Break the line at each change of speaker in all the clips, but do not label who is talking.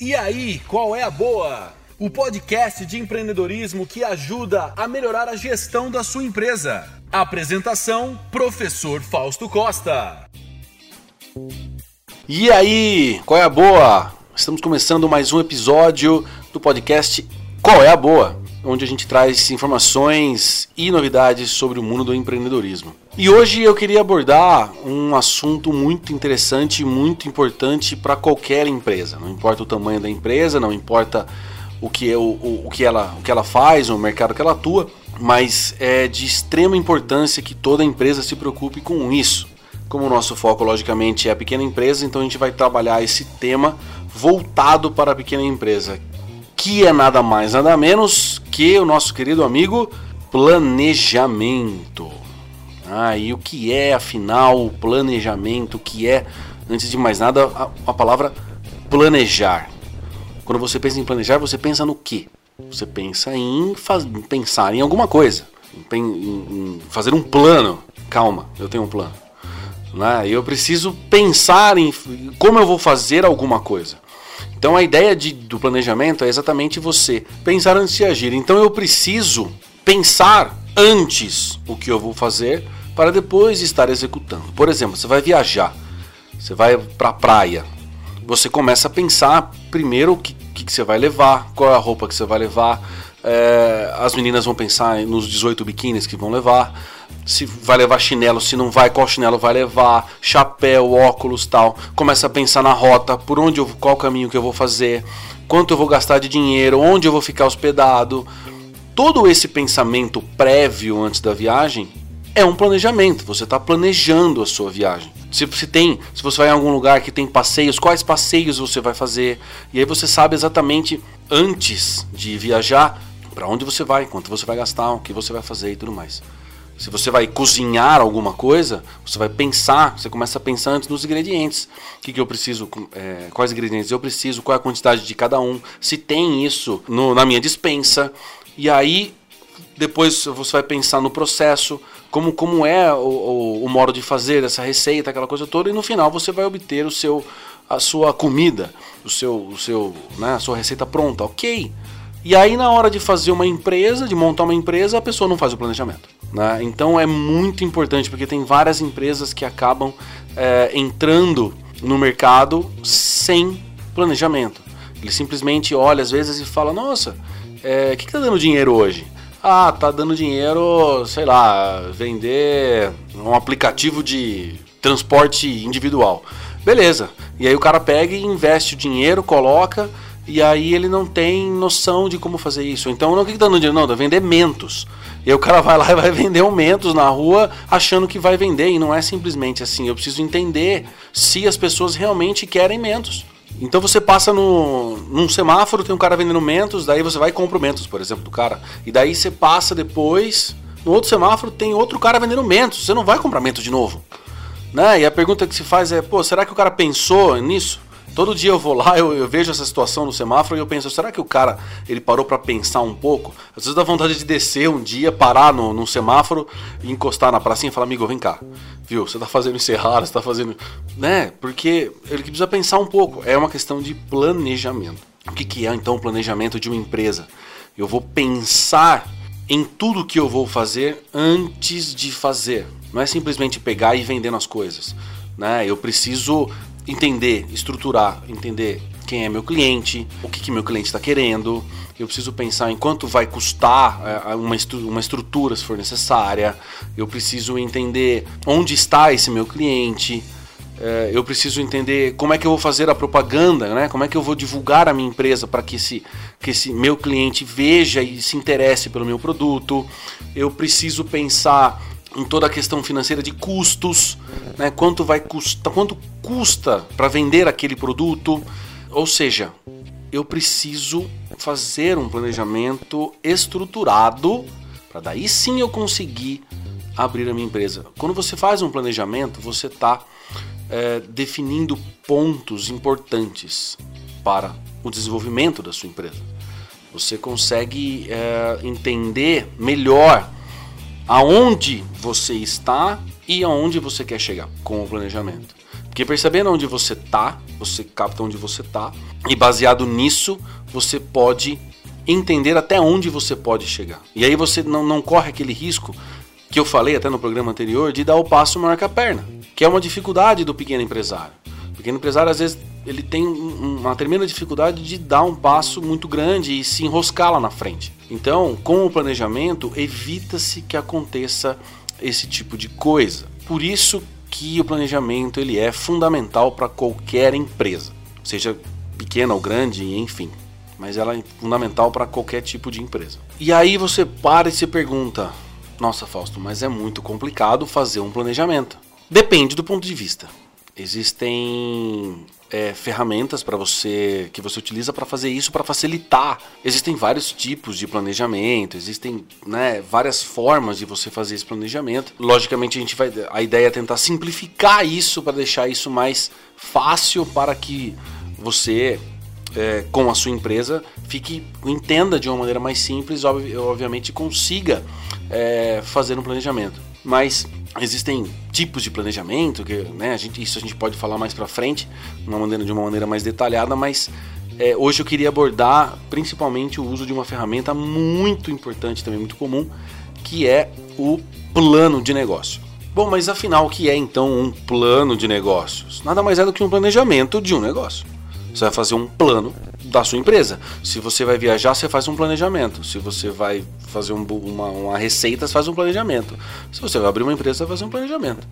E aí, qual é a boa? O podcast de empreendedorismo que ajuda a melhorar a gestão da sua empresa. Apresentação: Professor Fausto Costa.
E aí, qual é a boa? Estamos começando mais um episódio do podcast Qual é a Boa? Onde a gente traz informações e novidades sobre o mundo do empreendedorismo. E hoje eu queria abordar um assunto muito interessante e muito importante para qualquer empresa. Não importa o tamanho da empresa, não importa o que, é o, o, o, que ela, o que ela faz, o mercado que ela atua, mas é de extrema importância que toda empresa se preocupe com isso. Como o nosso foco, logicamente, é a pequena empresa, então a gente vai trabalhar esse tema voltado para a pequena empresa, que é nada mais, nada menos que o nosso querido amigo planejamento. Ah, e o que é, afinal, o planejamento? O que é, antes de mais nada, a, a palavra planejar? Quando você pensa em planejar, você pensa no quê? Você pensa em faz, pensar em alguma coisa, em, em, fazer um plano. Calma, eu tenho um plano. Né? Eu preciso pensar em como eu vou fazer alguma coisa. Então a ideia de, do planejamento é exatamente você pensar antes de agir. Então eu preciso pensar antes o que eu vou fazer para depois estar executando. Por exemplo, você vai viajar, você vai para a praia, você começa a pensar primeiro o que, que, você vai levar, qual é a roupa que você vai levar. É, as meninas vão pensar nos 18 biquínis que vão levar se vai levar chinelo, se não vai, qual chinelo vai levar, chapéu, óculos, tal. Começa a pensar na rota, por onde eu, qual caminho que eu vou fazer, quanto eu vou gastar de dinheiro, onde eu vou ficar hospedado. Todo esse pensamento prévio antes da viagem é um planejamento. Você está planejando a sua viagem. Se você tem, se você vai em algum lugar que tem passeios, quais passeios você vai fazer? E aí você sabe exatamente antes de viajar para onde você vai, quanto você vai gastar, o que você vai fazer e tudo mais. Se você vai cozinhar alguma coisa, você vai pensar, você começa a pensar antes nos ingredientes. O que, que eu preciso, é, quais ingredientes eu preciso, qual é a quantidade de cada um, se tem isso no, na minha dispensa. E aí, depois você vai pensar no processo, como, como é o, o, o modo de fazer essa receita, aquela coisa toda, e no final você vai obter o seu, a sua comida, o seu, o seu, né, a sua receita pronta, ok? E aí, na hora de fazer uma empresa, de montar uma empresa, a pessoa não faz o planejamento. Né? Então é muito importante, porque tem várias empresas que acabam é, entrando no mercado sem planejamento. Ele simplesmente olha às vezes e fala: Nossa, o é, que, está dando dinheiro hoje? Ah, tá dando dinheiro, sei lá, vender um aplicativo de transporte individual. Beleza. E aí o cara pega e investe o dinheiro, coloca e aí ele não tem noção de como fazer isso. Então, o que está dando dinheiro? Não, dá vender mentos. E aí o cara vai lá e vai vender um mentos na rua achando que vai vender. E não é simplesmente assim. Eu preciso entender se as pessoas realmente querem mentos. Então você passa no, num semáforo, tem um cara vendendo mentos, daí você vai e compra o mentos, por exemplo, do cara. E daí você passa depois, no outro semáforo tem outro cara vendendo mentos. Você não vai comprar mentos de novo. Né? E a pergunta que se faz é, pô, será que o cara pensou nisso? Todo dia eu vou lá, eu, eu, vejo essa situação no semáforo e eu penso, será que o cara ele parou para pensar um pouco? Às vezes dá vontade de descer um dia, parar no, no semáforo e encostar na pracinha e falar, amigo, vem cá. Viu? Você tá fazendo isso errado, você tá fazendo. Né? Porque ele precisa pensar um pouco. É uma questão de planejamento. O que, que é então o planejamento de uma empresa? Eu vou pensar em tudo que eu vou fazer antes de fazer. Não é simplesmente pegar e vender as coisas. Né? Eu preciso entender, estruturar, entender quem é meu cliente, o que, que meu cliente está querendo. Eu preciso pensar em quanto vai custar é, uma, uma estrutura se for necessária. Eu preciso entender onde está esse meu cliente. É, eu preciso entender como é que eu vou fazer a propaganda, né? como é que eu vou divulgar a minha empresa para que esse, que esse meu cliente veja e se interesse pelo meu produto. Eu preciso pensar em toda a questão financeira de custos, né? quanto vai custar, quanto custa para vender aquele produto. Ou seja, eu preciso fazer um planejamento estruturado para daí sim eu conseguir abrir a minha empresa. Quando você faz um planejamento, você está é, definindo pontos importantes para o desenvolvimento da sua empresa. Você consegue é, entender melhor aonde você está e aonde você quer chegar com o planejamento. Porque percebendo onde você tá, você capta onde você tá, e baseado nisso, você pode entender até onde você pode chegar. E aí você não, não corre aquele risco que eu falei até no programa anterior de dar o passo maior que a perna, que é uma dificuldade do pequeno empresário. Pequeno empresário, às vezes, ele tem uma tremenda dificuldade de dar um passo muito grande e se enroscar lá na frente. Então, com o planejamento, evita-se que aconteça esse tipo de coisa. Por isso que o planejamento ele é fundamental para qualquer empresa, seja pequena ou grande, enfim. Mas ela é fundamental para qualquer tipo de empresa. E aí você para e se pergunta: Nossa, Fausto, mas é muito complicado fazer um planejamento. Depende do ponto de vista. Existem é, ferramentas para você que você utiliza para fazer isso para facilitar. Existem vários tipos de planejamento, existem né, várias formas de você fazer esse planejamento. Logicamente a gente vai, a ideia é tentar simplificar isso para deixar isso mais fácil para que você é, com a sua empresa fique entenda de uma maneira mais simples, obviamente consiga é, fazer um planejamento. Mas existem tipos de planejamento que né, a gente, isso a gente pode falar mais para frente uma maneira, de uma maneira mais detalhada mas é, hoje eu queria abordar principalmente o uso de uma ferramenta muito importante também muito comum que é o plano de negócio. Bom mas afinal o que é então um plano de negócios? Nada mais é do que um planejamento de um negócio. Você vai fazer um plano da sua empresa. Se você vai viajar, você faz um planejamento. Se você vai fazer um, uma, uma, receita, você faz um planejamento. Se você vai abrir uma empresa, você fazer um planejamento.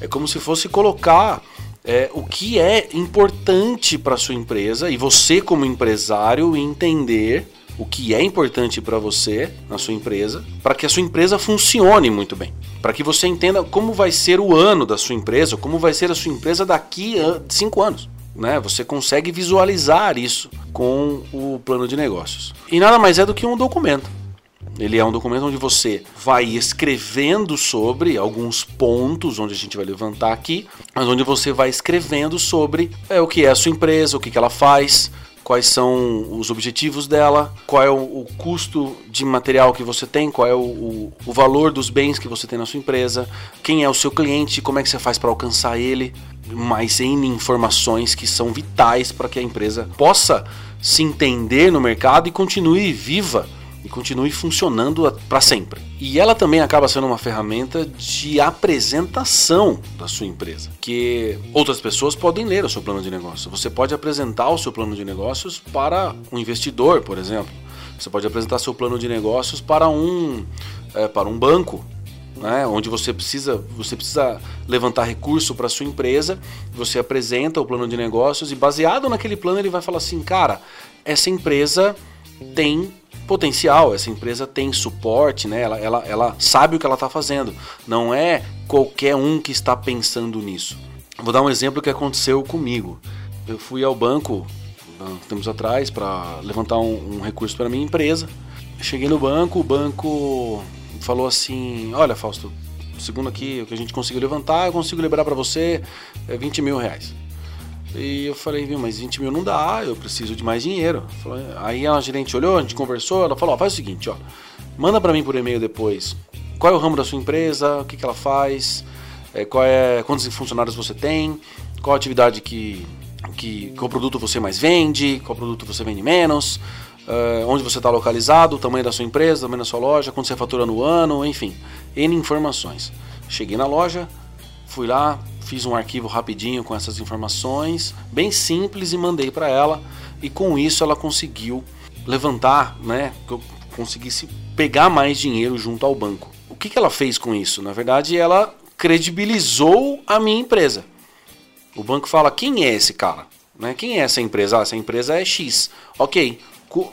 É como se fosse colocar é, o que é importante para sua empresa e você, como empresário, entender o que é importante para você na sua empresa, para que a sua empresa funcione muito bem, para que você entenda como vai ser o ano da sua empresa, como vai ser a sua empresa daqui a cinco anos né? Você consegue visualizar isso com o plano de negócios. E nada mais é do que um documento. Ele é um documento onde você vai escrevendo sobre alguns pontos, onde a gente vai levantar aqui, mas onde você vai escrevendo sobre é, o que é a sua empresa, o que, que ela faz, quais são os objetivos dela, qual é o, o custo de material que você tem, qual é o, o, o, valor dos bens que você tem na sua empresa, quem é o seu cliente, como é que você faz para alcançar ele, mais N informações que são vitais para que a empresa possa se entender no mercado e continue viva e continue funcionando para sempre. E ela também acaba sendo uma ferramenta de apresentação da sua empresa, que outras pessoas podem ler o seu plano de negócio. Você pode apresentar o seu plano de negócios para um investidor, por exemplo. Você pode apresentar seu plano de negócios para um, é, para um banco, né, onde você precisa, você precisa levantar recurso para sua empresa, você apresenta o plano de negócios e baseado naquele plano ele vai falar assim, cara, essa empresa tem potencial, essa empresa tem suporte, né? ela, ela, ela sabe o que ela está fazendo. Não é qualquer um que está pensando nisso. Vou dar um exemplo que aconteceu comigo. Eu fui ao banco tempos atrás para levantar um, um recurso para minha empresa. Cheguei no banco, o banco falou assim: Olha, Fausto, segundo aqui o que a gente conseguiu levantar, eu consigo liberar para você é 20 mil reais. E eu falei, viu, mas 20 mil não dá, eu preciso de mais dinheiro. Aí a gerente olhou, a gente conversou, ela falou, ó, faz o seguinte, ó, manda para mim por e-mail depois. Qual é o ramo da sua empresa, o que, que ela faz, é, qual é, quantos funcionários você tem, qual a atividade que, que, qual produto você mais vende, qual produto você vende menos, uh, onde você está localizado, o tamanho da sua empresa, o tamanho da sua loja, quanto você fatura no ano, enfim, N informações. Cheguei na loja, fui lá, fiz um arquivo rapidinho com essas informações, bem simples e mandei para ela e com isso ela conseguiu levantar, né, que eu conseguisse pegar mais dinheiro junto ao banco. O que, que ela fez com isso? Na verdade, ela credibilizou a minha empresa. O banco fala: quem é esse cara? Né? Quem é essa empresa? Ah, essa empresa é X. Ok.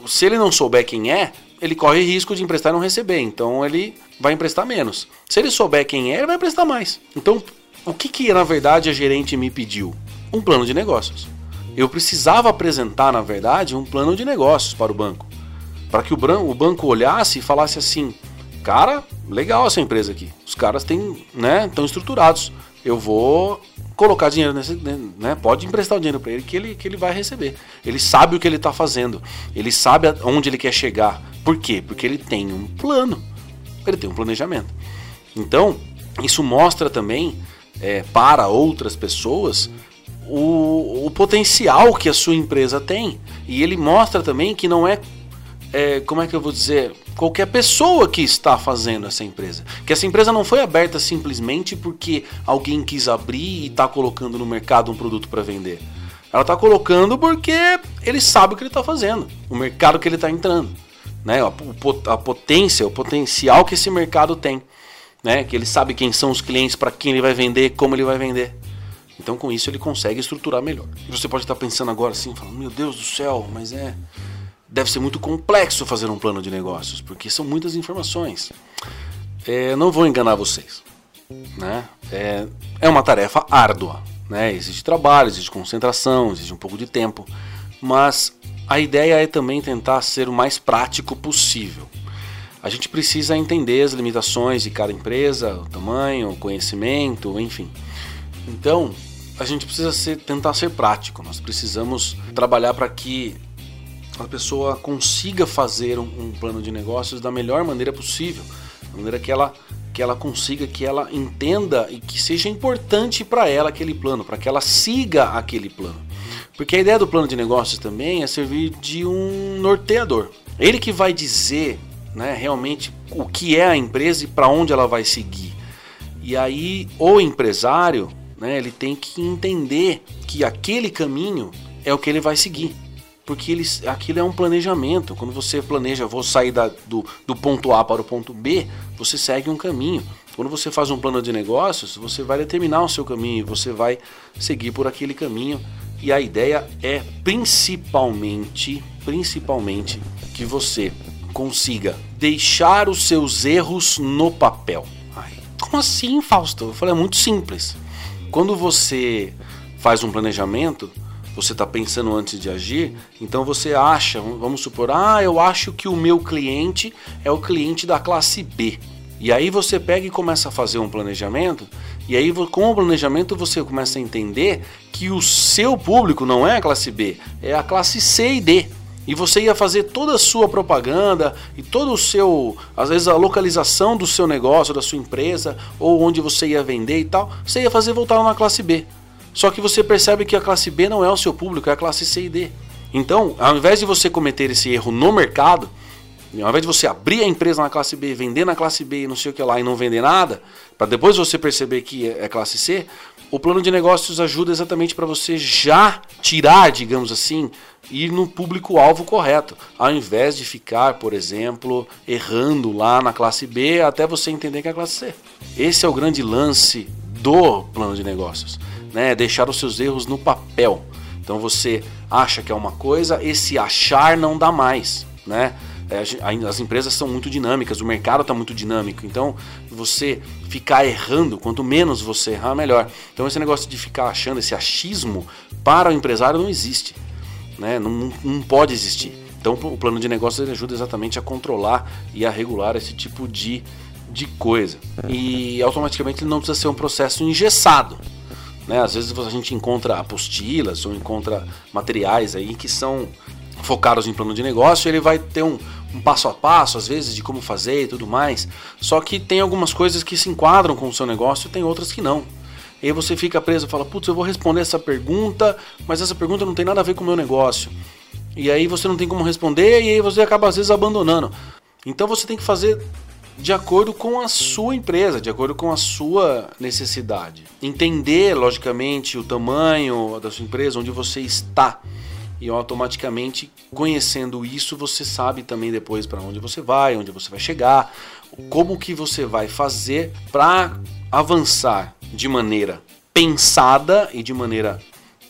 Se ele não souber quem é, ele corre risco de emprestar e não receber. Então ele vai emprestar menos. Se ele souber quem é, ele vai emprestar mais. Então o que, que na verdade a gerente me pediu? Um plano de negócios. Eu precisava apresentar, na verdade, um plano de negócios para o banco. Para que o, banco olhasse e falasse assim: cara, legal essa empresa aqui. Os caras têm, né, estão estruturados. Eu vou colocar dinheiro nesse, né, pode emprestar o dinheiro para ele que ele que ele vai receber. Ele sabe o que ele está fazendo. Ele sabe onde ele quer chegar. Por quê? Porque ele tem um plano. Ele tem um planejamento. Então, isso mostra também é, para outras pessoas o, o potencial que a sua empresa tem. E ele mostra também que não é, é, como é que eu vou dizer, qualquer pessoa que está fazendo essa empresa. Que essa empresa não foi aberta simplesmente porque alguém quis abrir e está colocando no mercado um produto para vender. Ela está colocando porque ele sabe o que ele está fazendo, o mercado que ele está entrando, né? A, potência, o potencial que esse mercado tem, né? Que ele sabe quem são os clientes, para quem ele vai vender, como ele vai vender. Então, com isso, ele consegue estruturar melhor. E você pode estar pensando agora assim, falando, meu Deus do céu, mas é. Deve ser muito complexo fazer um plano de negócios, porque são muitas informações. É, não vou enganar vocês. Né? É, é uma tarefa árdua. Né? Existe trabalho, existe concentração, existe um pouco de tempo. Mas a ideia é também tentar ser o mais prático possível. A gente precisa entender as limitações de cada empresa, o tamanho, o conhecimento, enfim. Então, a gente precisa ser, tentar ser prático. Nós precisamos trabalhar para que a pessoa consiga fazer um, um, plano de negócios da melhor maneira possível, da maneira que ela que ela consiga, que ela entenda e que seja importante para ela aquele plano, para que ela siga aquele plano. Porque a ideia do plano de negócios também é servir de um norteador. Ele que vai dizer, né, realmente o que é a empresa e para onde ela vai seguir. E aí o empresário né, ele tem que entender que aquele caminho é o que ele vai seguir. Porque ele, aquilo é um planejamento. Quando você planeja, vou sair da, do, do ponto A para o ponto B, você segue um caminho. Quando você faz um plano de negócios, você vai determinar o seu caminho, você vai seguir por aquele caminho. E a ideia é principalmente, principalmente que você consiga deixar os seus erros no papel. Ai, como assim, Fausto? Eu falei, é muito simples. Quando você faz um planejamento, você está pensando antes de agir, então você acha, vamos supor, ah, eu acho que o meu cliente é o cliente da classe B. E aí você pega e começa a fazer um planejamento, e aí com o planejamento você começa a entender que o seu público não é a classe B, é a classe C e D. E você ia fazer toda a sua propaganda e todo o seu, às vezes a localização do seu negócio, da sua empresa, ou onde você ia vender e tal, você ia fazer voltar na classe B. Só que você percebe que a classe B não é o seu público, é a classe C e D. Então, ao invés de você cometer esse erro no mercado, ao invés de você abrir a empresa na classe B, vender na classe B e não sei o que lá e não vender nada, para depois você perceber que é classe C, o plano de negócios ajuda exatamente para você já tirar, digamos assim, ir no público-alvo correto, ao invés de ficar, por exemplo, errando lá na classe B até você entender que é a classe C. Esse é o grande lance do plano de negócios, né? Deixar os seus erros no papel. Então você acha que é uma coisa, esse achar não dá mais, né? É, as empresas são muito dinâmicas, o mercado está muito dinâmico. Então, você ficar errando, quanto menos você errar, melhor. Então, esse negócio de ficar achando, esse achismo, para o empresário não existe. Né? Não, não pode existir. Então, o plano de negócio ajuda exatamente a controlar e a regular esse tipo de, de coisa. E automaticamente ele não precisa ser um processo engessado. Né? Às vezes a gente encontra apostilas ou encontra materiais aí que são focados em plano de negócio, ele vai ter um, um passo a passo, às vezes, de como fazer e tudo mais. Só que tem algumas coisas que se enquadram com o seu negócio e tem outras que não. E aí você fica preso e fala, putz, eu vou responder essa pergunta, mas essa pergunta não tem nada a ver com o meu negócio. E aí você não tem como responder e aí você acaba às vezes abandonando. Então você tem que fazer de acordo com a sua empresa, de acordo com a sua necessidade. Entender, logicamente, o tamanho da sua empresa, onde você está e automaticamente conhecendo isso você sabe também depois para onde você vai, onde você vai chegar, como que você vai fazer para avançar de maneira pensada e de maneira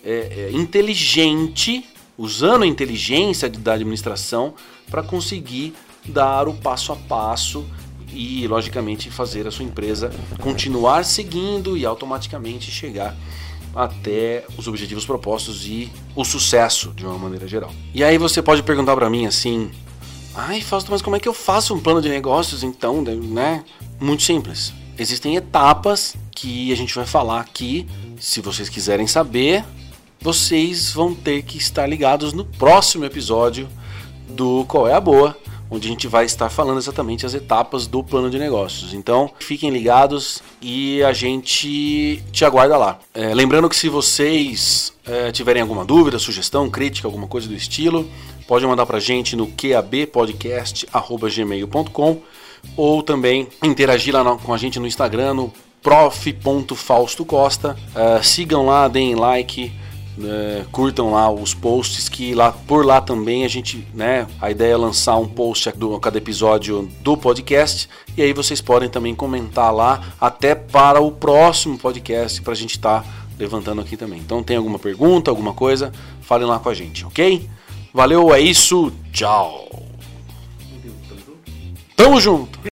é, é, inteligente, usando a inteligência da administração para conseguir dar o passo a passo e logicamente fazer a sua empresa continuar seguindo e automaticamente chegar até os objetivos propostos e o sucesso de uma maneira geral. E aí você pode perguntar para mim assim: "Ai, Fausto, mas como é que eu faço um plano de negócios então, né?" Muito simples. Existem etapas que a gente vai falar aqui. Se vocês quiserem saber, vocês vão ter que estar ligados no próximo episódio do Qual é a Boa, onde a gente vai estar falando exatamente as etapas do plano de negócios. Então, fiquem ligados e a gente te aguarda lá. É, lembrando que se vocês é, tiverem alguma dúvida, sugestão, crítica, alguma coisa do estilo, pode mandar para a gente no qabpodcast.gmail.com ou também interagir lá com a gente no Instagram, no prof.faustocosta. Uh, sigam lá, deem like, uh, curtam lá os posts que lá por lá também a gente, né, a ideia é lançar um post do cada episódio do podcast e aí vocês podem também comentar lá até para o próximo podcast para a gente estar tá levantando aqui também. Então tem alguma pergunta, alguma coisa, falem lá com a gente, ok? Valeu, é isso, tchau. Tamo junto.